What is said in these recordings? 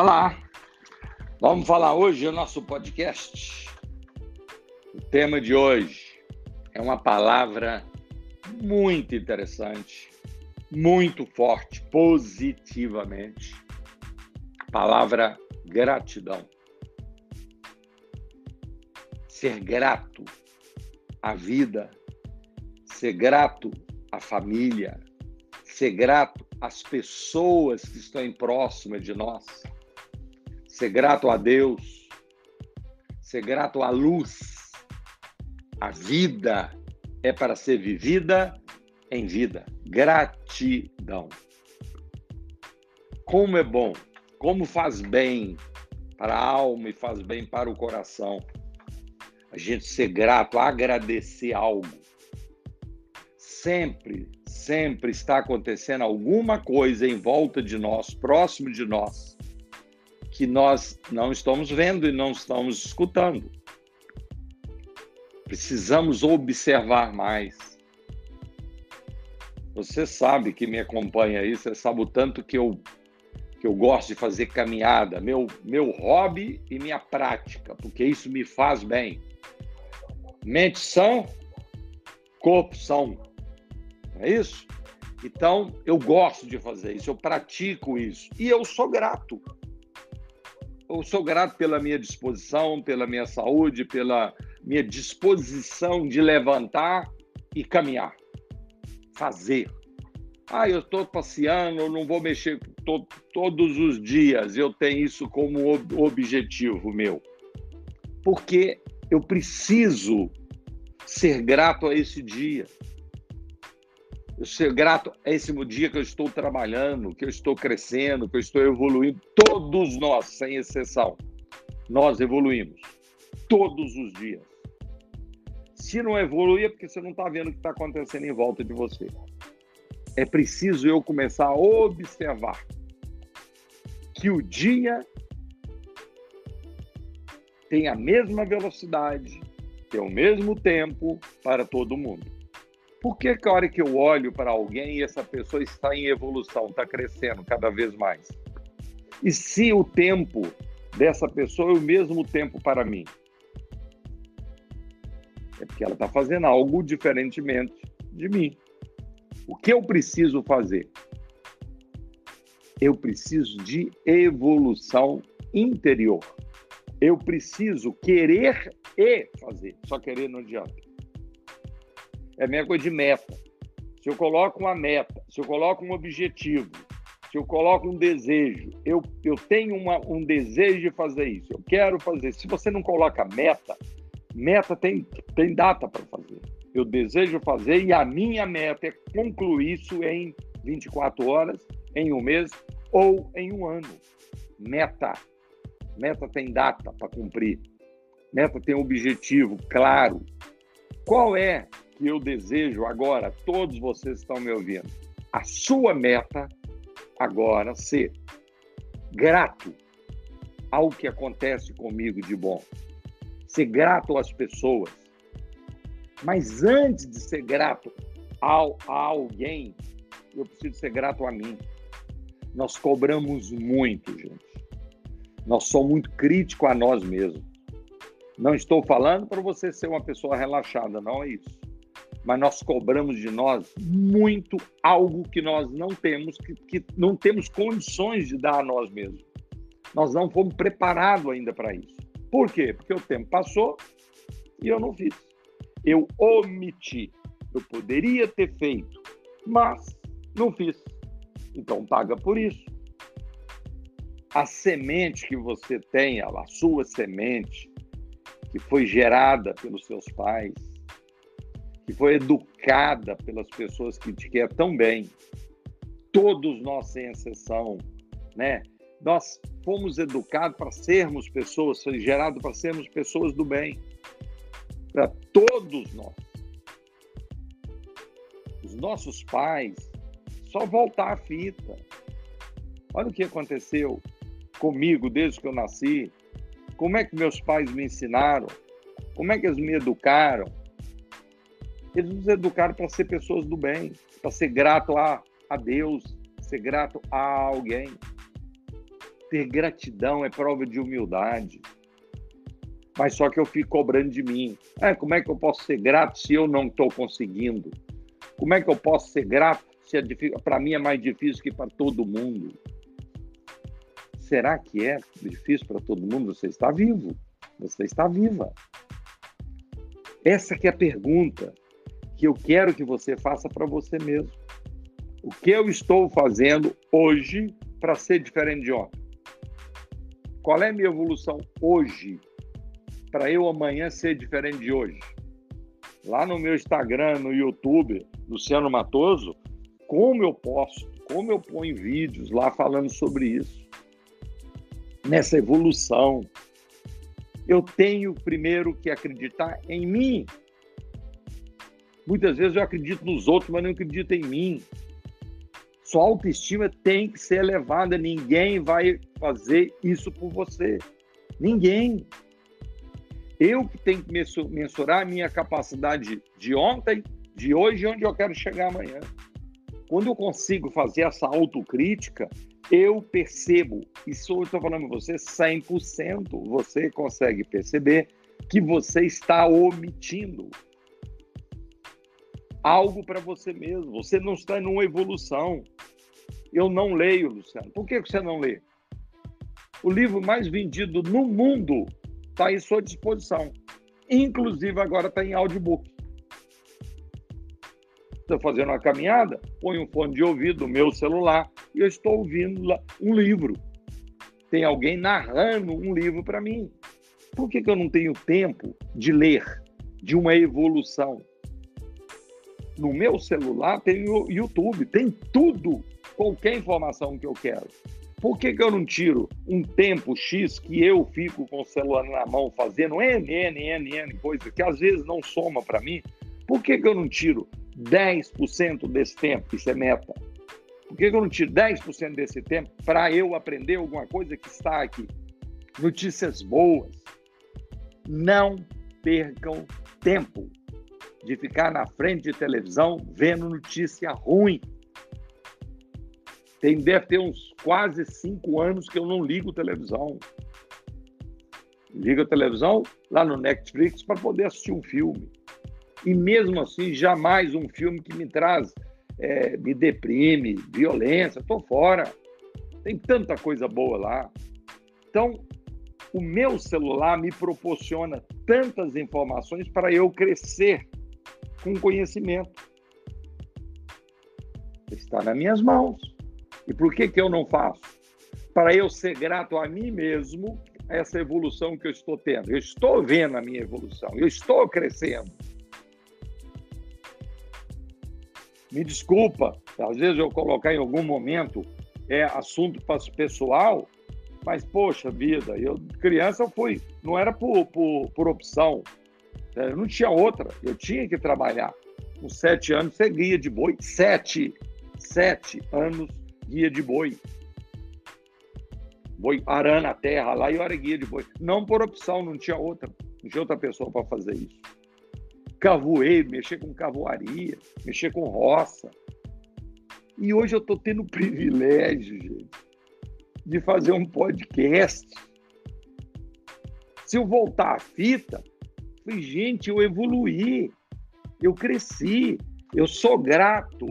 Olá, vamos falar hoje o nosso podcast. O tema de hoje é uma palavra muito interessante, muito forte, positivamente. A palavra gratidão. Ser grato à vida, ser grato à família, ser grato às pessoas que estão próximas de nós ser grato a Deus, ser grato à luz. A vida é para ser vivida em vida. Gratidão. Como é bom, como faz bem para a alma e faz bem para o coração. A gente ser grato, agradecer algo. Sempre, sempre está acontecendo alguma coisa em volta de nós, próximo de nós, que nós não estamos vendo e não estamos escutando. Precisamos observar mais. Você sabe que me acompanha aí, você sabe o tanto que eu que eu gosto de fazer caminhada, meu meu hobby e minha prática, porque isso me faz bem. Mente sã, corpo são. É isso? Então, eu gosto de fazer isso, eu pratico isso e eu sou grato eu sou grato pela minha disposição, pela minha saúde, pela minha disposição de levantar e caminhar, fazer. Ah, eu estou passeando, eu não vou mexer to todos os dias, eu tenho isso como ob objetivo meu. Porque eu preciso ser grato a esse dia. Eu ser grato a esse dia que eu estou trabalhando, que eu estou crescendo, que eu estou evoluindo. Todos nós, sem exceção, nós evoluímos. Todos os dias. Se não evoluir, é porque você não está vendo o que está acontecendo em volta de você. É preciso eu começar a observar que o dia tem a mesma velocidade, tem o mesmo tempo para todo mundo. Por que, que a hora que eu olho para alguém e essa pessoa está em evolução, está crescendo cada vez mais? E se o tempo dessa pessoa é o mesmo tempo para mim? É porque ela está fazendo algo diferentemente de mim. O que eu preciso fazer? Eu preciso de evolução interior. Eu preciso querer e fazer. Só querer não adianta. É a mesma coisa de meta. Se eu coloco uma meta, se eu coloco um objetivo, se eu coloco um desejo, eu, eu tenho uma, um desejo de fazer isso, eu quero fazer. Se você não coloca meta, meta tem, tem data para fazer. Eu desejo fazer e a minha meta é concluir isso em 24 horas, em um mês ou em um ano. Meta. Meta tem data para cumprir. Meta tem objetivo claro. Qual é que eu desejo agora, todos vocês estão me ouvindo, a sua meta agora ser grato ao que acontece comigo de bom, ser grato às pessoas. Mas antes de ser grato ao, a alguém, eu preciso ser grato a mim. Nós cobramos muito, gente. Nós somos muito críticos a nós mesmos. Não estou falando para você ser uma pessoa relaxada, não é isso mas nós cobramos de nós muito algo que nós não temos, que, que não temos condições de dar a nós mesmos. Nós não fomos preparados ainda para isso. Por quê? Porque o tempo passou e eu não fiz. Eu omiti. Eu poderia ter feito, mas não fiz. Então paga por isso. A semente que você tem, a sua semente, que foi gerada pelos seus pais, que foi educada pelas pessoas que te querem tão bem. Todos nós, sem exceção, né? Nós fomos educados para sermos pessoas, gerado para sermos pessoas do bem. Para todos nós. Os nossos pais, só voltar a fita. Olha o que aconteceu comigo desde que eu nasci. Como é que meus pais me ensinaram? Como é que eles me educaram? Eles nos educaram para ser pessoas do bem, para ser grato a, a Deus, ser grato a alguém. Ter gratidão é prova de humildade. Mas só que eu fico cobrando de mim. É, como é que eu posso ser grato se eu não estou conseguindo? Como é que eu posso ser grato se é para mim é mais difícil que para todo mundo? Será que é difícil para todo mundo? Você está vivo. Você está viva. Essa que é a pergunta que eu quero que você faça para você mesmo. O que eu estou fazendo hoje para ser diferente de ontem? Qual é a minha evolução hoje para eu amanhã ser diferente de hoje? Lá no meu Instagram, no YouTube, Luciano Matoso, como eu posto, como eu ponho vídeos lá falando sobre isso. Nessa evolução. Eu tenho primeiro que acreditar em mim. Muitas vezes eu acredito nos outros, mas não acredito em mim. Sua autoestima tem que ser elevada. Ninguém vai fazer isso por você. Ninguém. Eu que tenho que mensurar a minha capacidade de ontem, de hoje e onde eu quero chegar amanhã. Quando eu consigo fazer essa autocrítica, eu percebo, isso eu estou falando para você 100%, você consegue perceber que você está omitindo algo para você mesmo. Você não está numa evolução. Eu não leio, Luciano. Por que você não lê? O livro mais vendido no mundo está em sua disposição. Inclusive, agora está em audiobook. Estou fazendo uma caminhada, ponho um fone de ouvido no meu celular e eu estou ouvindo um livro. Tem alguém narrando um livro para mim. Por que, que eu não tenho tempo de ler, de uma evolução? No meu celular tem o YouTube, tem tudo, qualquer informação que eu quero. Por que, que eu não tiro um tempo X que eu fico com o celular na mão fazendo N, N, N, N coisa que às vezes não soma para mim? Por que, que eu não tiro 10% desse tempo? Isso é meta. Por que, que eu não tiro 10% desse tempo para eu aprender alguma coisa que está aqui? Notícias boas. Não percam tempo de ficar na frente de televisão vendo notícia ruim. Tem, deve ter uns quase cinco anos que eu não ligo televisão. Ligo a televisão lá no Netflix para poder assistir um filme. E mesmo assim, jamais um filme que me traz, é, me deprime, violência, estou fora. Tem tanta coisa boa lá. Então, o meu celular me proporciona tantas informações para eu crescer com conhecimento. Está nas minhas mãos. E por que, que eu não faço? Para eu ser grato a mim mesmo, essa evolução que eu estou tendo. Eu estou vendo a minha evolução, eu estou crescendo. Me desculpa, às vezes eu colocar em algum momento é assunto pessoal, mas poxa vida, eu criança eu fui, não era por, por, por opção, eu não tinha outra, eu tinha que trabalhar. Com sete anos, ser guia de boi. Sete, sete anos guia de boi. Boi arando a terra lá e eu era guia de boi. Não por opção, não tinha outra. Não tinha outra pessoa para fazer isso. Cavoeiro, mexer com cavoaria, mexer com roça. E hoje eu estou tendo o privilégio, gente, de fazer um podcast. Se eu voltar à fita, Falei, gente, eu evoluí, eu cresci, eu sou grato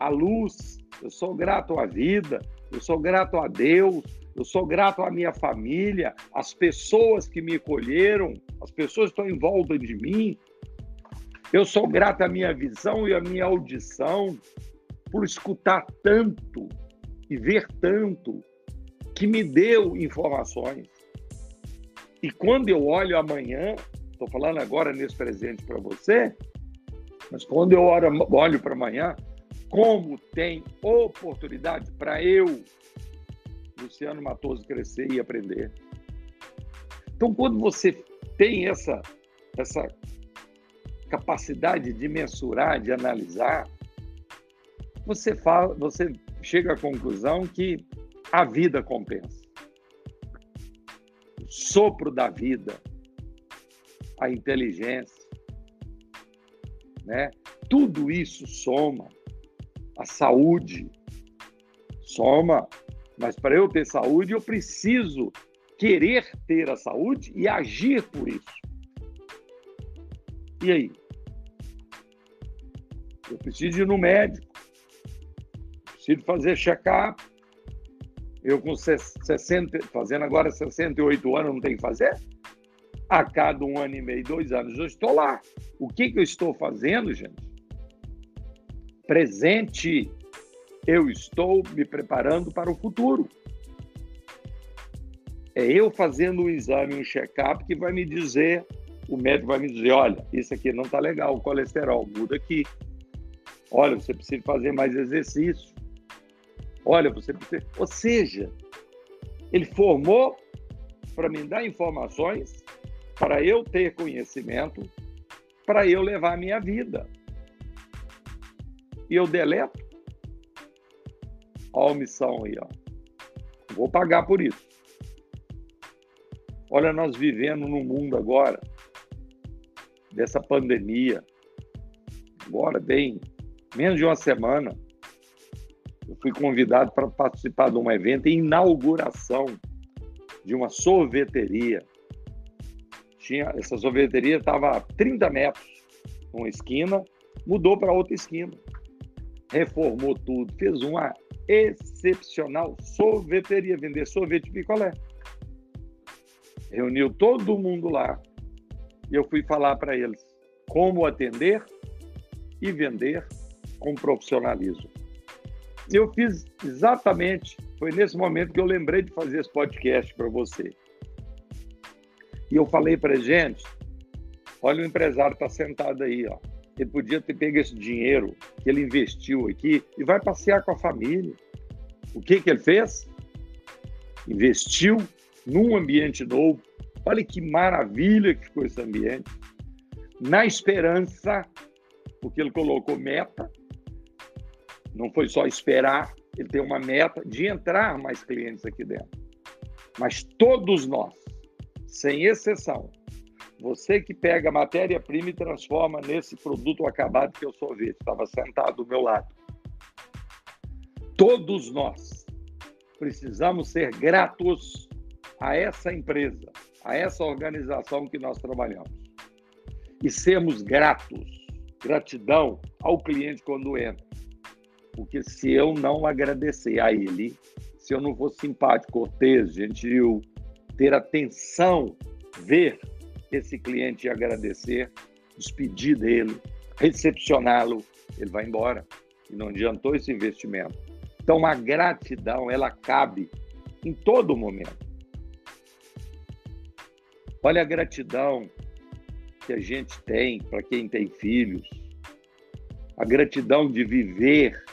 à luz, eu sou grato à vida, eu sou grato a Deus, eu sou grato à minha família, às pessoas que me colheram, as pessoas que estão em volta de mim. Eu sou grato à minha visão e à minha audição por escutar tanto e ver tanto que me deu informações. E quando eu olho amanhã, Estou falando agora nesse presente para você, mas quando eu olho para amanhã, como tem oportunidade para eu, Luciano Matoso, crescer e aprender. Então, quando você tem essa, essa capacidade de mensurar, de analisar, você, fala, você chega à conclusão que a vida compensa. O sopro da vida, a inteligência, né? Tudo isso soma, a saúde soma, Mas para eu ter saúde, eu preciso querer ter a saúde e agir por isso. E aí? Eu preciso ir no médico, preciso fazer check-up. Eu com 60, fazendo agora 68 anos, não tenho que fazer? A cada um ano e meio, dois anos, eu estou lá. O que, que eu estou fazendo, gente? Presente. Eu estou me preparando para o futuro. É eu fazendo um exame, um check-up, que vai me dizer, o médico vai me dizer, olha, isso aqui não está legal, o colesterol, muda aqui. Olha, você precisa fazer mais exercício. Olha, você precisa. Ou seja, ele formou para me dar informações, para eu ter conhecimento, para eu levar a minha vida. E eu deleto a omissão aí, ó. Vou pagar por isso. Olha, nós vivendo num mundo agora dessa pandemia. Agora, bem, menos de uma semana, eu fui convidado para participar de um evento em inauguração de uma sorveteria. Tinha, essa sorveteria estava a 30 metros, uma esquina, mudou para outra esquina. Reformou tudo, fez uma excepcional sorveteria, vender sorvete picolé. Reuniu todo mundo lá e eu fui falar para eles como atender e vender com profissionalismo. Eu fiz exatamente, foi nesse momento que eu lembrei de fazer esse podcast para você. E eu falei para gente, olha o empresário está sentado aí, ó. Ele podia ter pego esse dinheiro que ele investiu aqui e vai passear com a família. O que que ele fez? Investiu num ambiente novo. Olha que maravilha que ficou esse ambiente. Na esperança, porque ele colocou meta, não foi só esperar, ele tem uma meta de entrar mais clientes aqui dentro. Mas todos nós, sem exceção, você que pega a matéria-prima e transforma nesse produto acabado que eu sou sorvete, estava sentado do meu lado. Todos nós precisamos ser gratos a essa empresa, a essa organização que nós trabalhamos. E sermos gratos, gratidão ao cliente quando entra. Porque se eu não agradecer a ele, se eu não for simpático, cortês, gentil, ter atenção, ver esse cliente e agradecer, despedir dele, recepcioná-lo, ele vai embora. E não adiantou esse investimento. Então, a gratidão, ela cabe em todo momento. Olha a gratidão que a gente tem para quem tem filhos, a gratidão de viver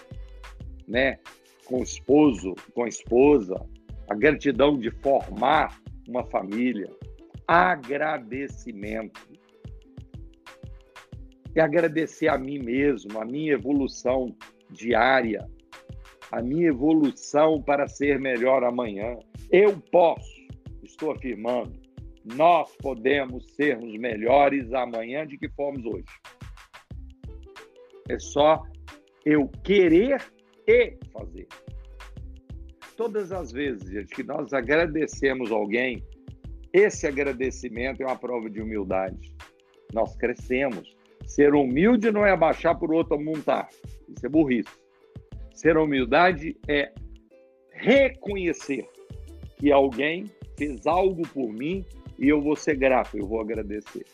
né, com o esposo, com a esposa, a gratidão de formar uma família, agradecimento. E agradecer a mim mesmo, a minha evolução diária, a minha evolução para ser melhor amanhã. Eu posso, estou afirmando, nós podemos sermos melhores amanhã de que fomos hoje. É só eu querer e fazer. Todas as vezes, gente, que nós agradecemos alguém, esse agradecimento é uma prova de humildade. Nós crescemos. Ser humilde não é abaixar por outro montar. Isso é burrice. Ser humildade é reconhecer que alguém fez algo por mim e eu vou ser grato, eu vou agradecer.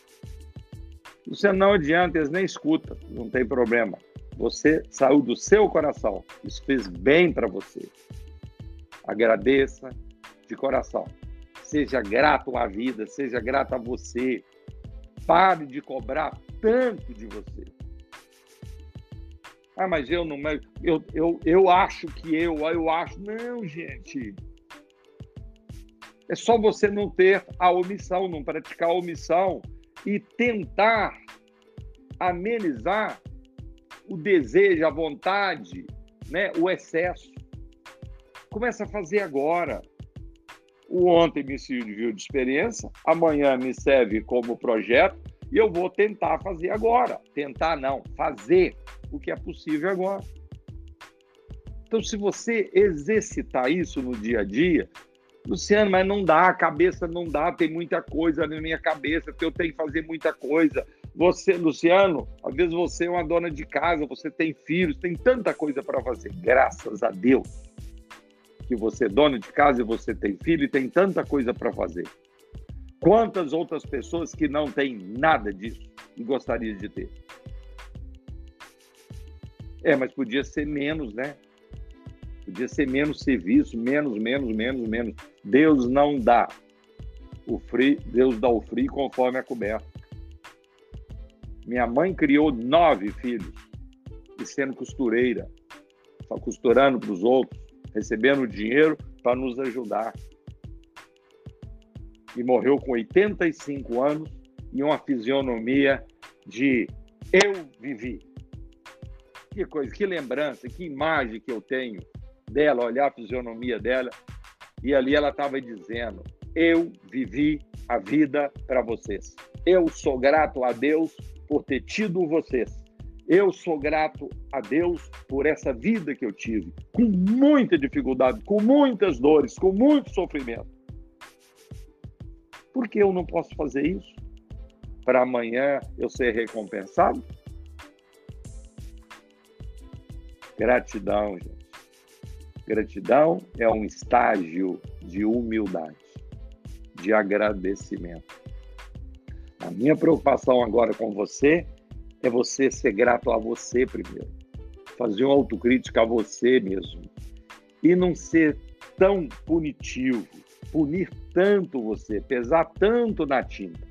Você não adianta, eles nem escutam, não tem problema. Você saiu do seu coração. Isso fez bem para você. Agradeça de coração. Seja grato à vida, seja grato a você. Pare de cobrar tanto de você. Ah, mas eu não. Eu, eu, eu acho que eu, eu acho. Não, gente. É só você não ter a omissão, não praticar a omissão e tentar amenizar o desejo, a vontade, né, o excesso. Começa a fazer agora. O ontem me serviu de experiência, amanhã me serve como projeto e eu vou tentar fazer agora. Tentar não, fazer o que é possível agora. Então, se você exercitar isso no dia a dia, Luciano, mas não dá, a cabeça não dá, tem muita coisa na minha cabeça, eu tenho que fazer muita coisa. Você, Luciano, às vezes você é uma dona de casa, você tem filhos, tem tanta coisa para fazer. Graças a Deus que você é dona de casa e você tem filho e tem tanta coisa para fazer. Quantas outras pessoas que não têm nada disso e gostariam de ter? É, mas podia ser menos, né? Podia ser menos serviço, menos, menos, menos, menos. Deus não dá o free, Deus dá o free conforme a coberta. Minha mãe criou nove filhos e sendo costureira, só costurando para os outros, recebendo dinheiro para nos ajudar. E morreu com 85 anos e uma fisionomia de eu vivi. Que coisa, que lembrança, que imagem que eu tenho dela, olhar a fisionomia dela, e ali ela estava dizendo: Eu vivi a vida para vocês. Eu sou grato a Deus por ter tido vocês. Eu sou grato a Deus por essa vida que eu tive, com muita dificuldade, com muitas dores, com muito sofrimento. Por que eu não posso fazer isso? Para amanhã eu ser recompensado? Gratidão, gente. Gratidão é um estágio de humildade, de agradecimento. A minha preocupação agora com você é você ser grato a você primeiro, fazer uma autocrítica a você mesmo e não ser tão punitivo, punir tanto você, pesar tanto na tinta.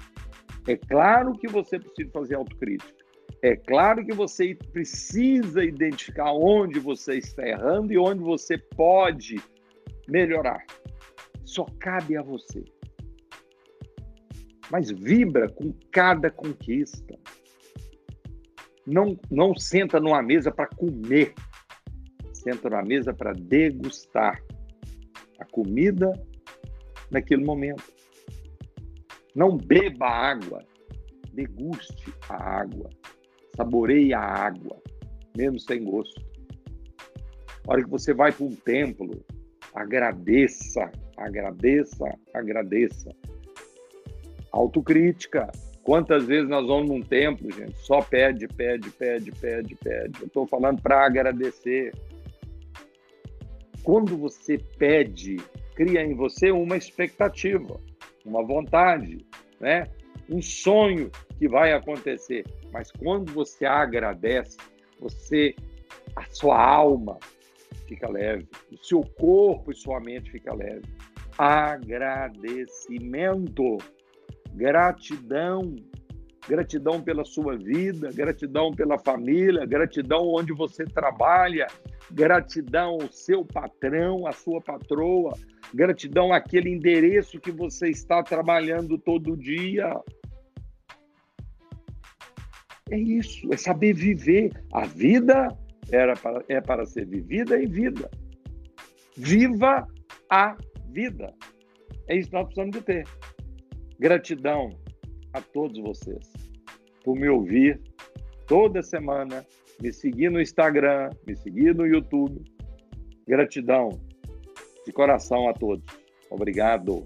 É claro que você precisa fazer autocrítica, é claro que você precisa identificar onde você está errando e onde você pode melhorar. Só cabe a você. Mas vibra com cada conquista. Não, não senta numa mesa para comer. Senta numa mesa para degustar a comida naquele momento. Não beba água, deguste a água. Saboreie a água, mesmo sem gosto. A hora que você vai para um templo, agradeça, agradeça, agradeça. Autocrítica. Quantas vezes nós vamos num templo, gente, só pede, pede, pede, pede, pede. Eu estou falando para agradecer. Quando você pede, cria em você uma expectativa, uma vontade, né? um sonho que vai acontecer. Mas quando você agradece, você, a sua alma fica leve, o seu corpo e sua mente fica leve. Agradecimento, gratidão, gratidão pela sua vida, gratidão pela família, gratidão onde você trabalha, gratidão ao seu patrão, à sua patroa, gratidão àquele endereço que você está trabalhando todo dia. É isso, é saber viver. A vida era para, é para ser vivida e vida. Viva a vida. É isso que nós precisamos de ter. Gratidão a todos vocês por me ouvir toda semana, me seguir no Instagram, me seguir no YouTube. Gratidão de coração a todos. Obrigado.